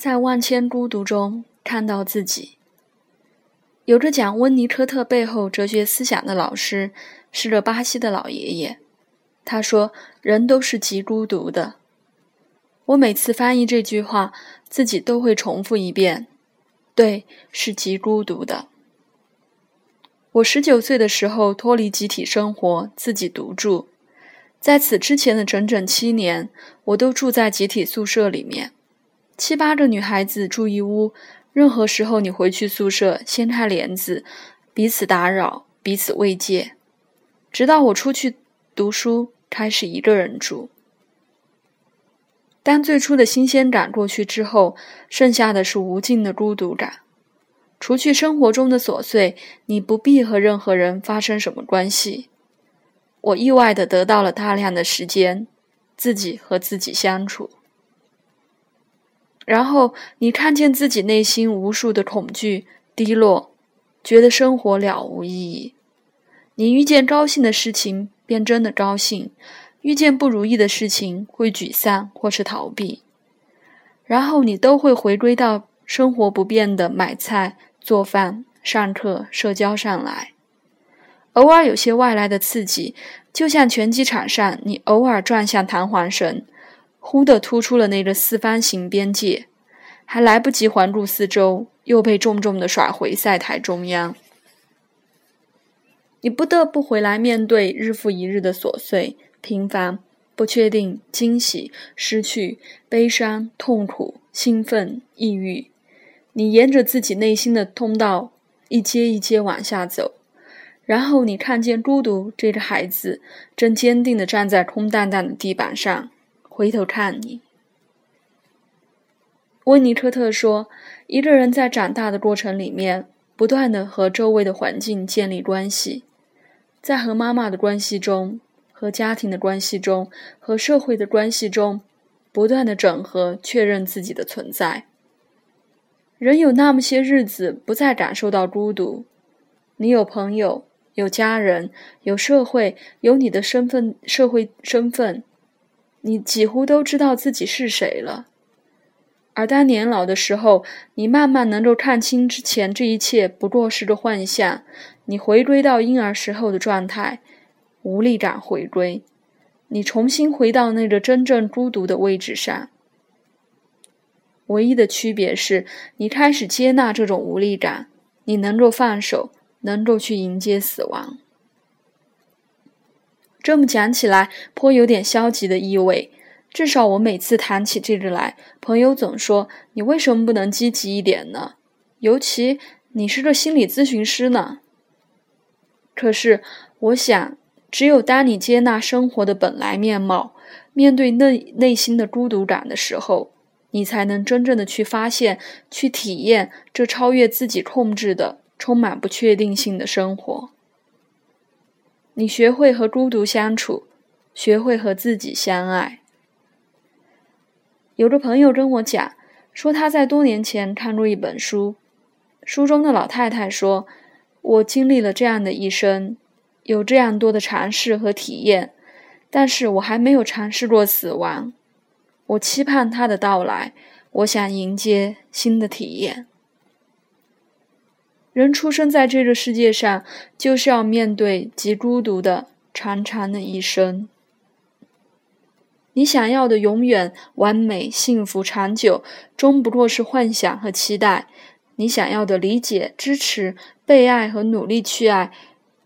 在万千孤独中看到自己。有着讲温尼科特背后哲学思想的老师是个巴西的老爷爷，他说：“人都是极孤独的。”我每次翻译这句话，自己都会重复一遍：“对，是极孤独的。”我十九岁的时候脱离集体生活，自己独住，在此之前的整整七年，我都住在集体宿舍里面。七八个女孩子住一屋，任何时候你回去宿舍，掀开帘子，彼此打扰，彼此慰藉。直到我出去读书，开始一个人住。当最初的新鲜感过去之后，剩下的是无尽的孤独感。除去生活中的琐碎，你不必和任何人发生什么关系。我意外的得到了大量的时间，自己和自己相处。然后你看见自己内心无数的恐惧、低落，觉得生活了无意义。你遇见高兴的事情，便真的高兴；遇见不如意的事情，会沮丧或是逃避。然后你都会回归到生活不变的买菜、做饭、上课、社交上来。偶尔有些外来的刺激，就像拳击场上，你偶尔转向弹簧绳。忽地突出了那个四方形边界，还来不及环顾四周，又被重重地甩回赛台中央。你不得不回来面对日复一日的琐碎、平凡、不确定、惊喜、失去、悲伤、痛苦、兴奋、抑郁。你沿着自己内心的通道一阶一阶往下走，然后你看见孤独这个孩子正坚定地站在空荡荡的地板上。回头看你，温尼科特说：“一个人在长大的过程里面，不断的和周围的环境建立关系，在和妈妈的关系中，和家庭的关系中，和社会的关系中，不断的整合，确认自己的存在。人有那么些日子不再感受到孤独，你有朋友，有家人，有社会，有你的身份，社会身份。”你几乎都知道自己是谁了，而当年老的时候，你慢慢能够看清之前这一切不过是个幻象。你回归到婴儿时候的状态，无力感回归，你重新回到那个真正孤独的位置上。唯一的区别是你开始接纳这种无力感，你能够放手，能够去迎接死亡。这么讲起来，颇有点消极的意味。至少我每次谈起这个来，朋友总说：“你为什么不能积极一点呢？尤其你是个心理咨询师呢。”可是，我想，只有当你接纳生活的本来面貌，面对内内心的孤独感的时候，你才能真正的去发现、去体验这超越自己控制的、充满不确定性的生活。你学会和孤独相处，学会和自己相爱。有个朋友跟我讲，说他在多年前看过一本书，书中的老太太说：“我经历了这样的一生，有这样多的尝试和体验，但是我还没有尝试过死亡。我期盼它的到来，我想迎接新的体验。”人出生在这个世界上，就是要面对极孤独的长长的一生。你想要的永远完美、幸福、长久，终不过是幻想和期待；你想要的理解、支持、被爱和努力去爱，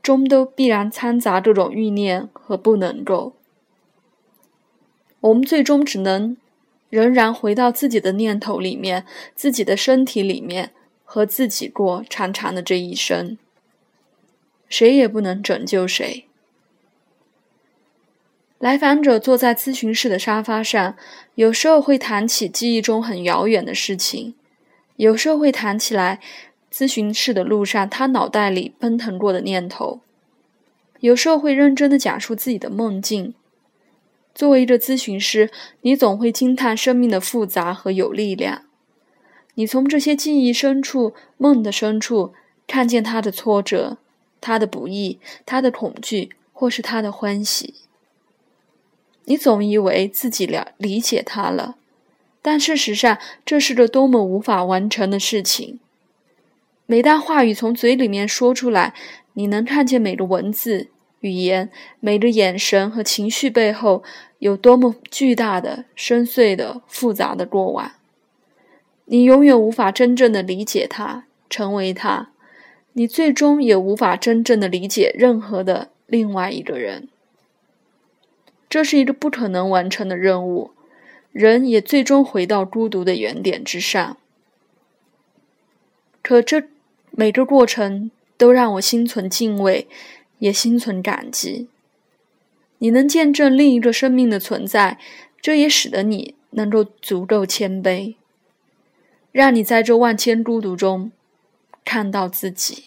终都必然掺杂这种欲念和不能够。我们最终只能仍然回到自己的念头里面，自己的身体里面。和自己过长长的这一生，谁也不能拯救谁。来访者坐在咨询室的沙发上，有时候会谈起记忆中很遥远的事情，有时候会谈起来咨询室的路上他脑袋里奔腾过的念头，有时候会认真的讲述自己的梦境。作为一个咨询师，你总会惊叹生命的复杂和有力量。你从这些记忆深处、梦的深处，看见他的挫折、他的不易、他的恐惧，或是他的欢喜。你总以为自己了理解他了，但事实上，这是个多么无法完成的事情。每当话语从嘴里面说出来，你能看见每个文字、语言、每个眼神和情绪背后有多么巨大的、深邃的、复杂的过往。你永远无法真正的理解他，成为他，你最终也无法真正的理解任何的另外一个人。这是一个不可能完成的任务，人也最终回到孤独的原点之上。可这。每个过程都让我心存敬畏，也心存感激。你能见证另一个生命的存在，这也使得你能够足够谦卑，让你在这万千孤独中看到自己。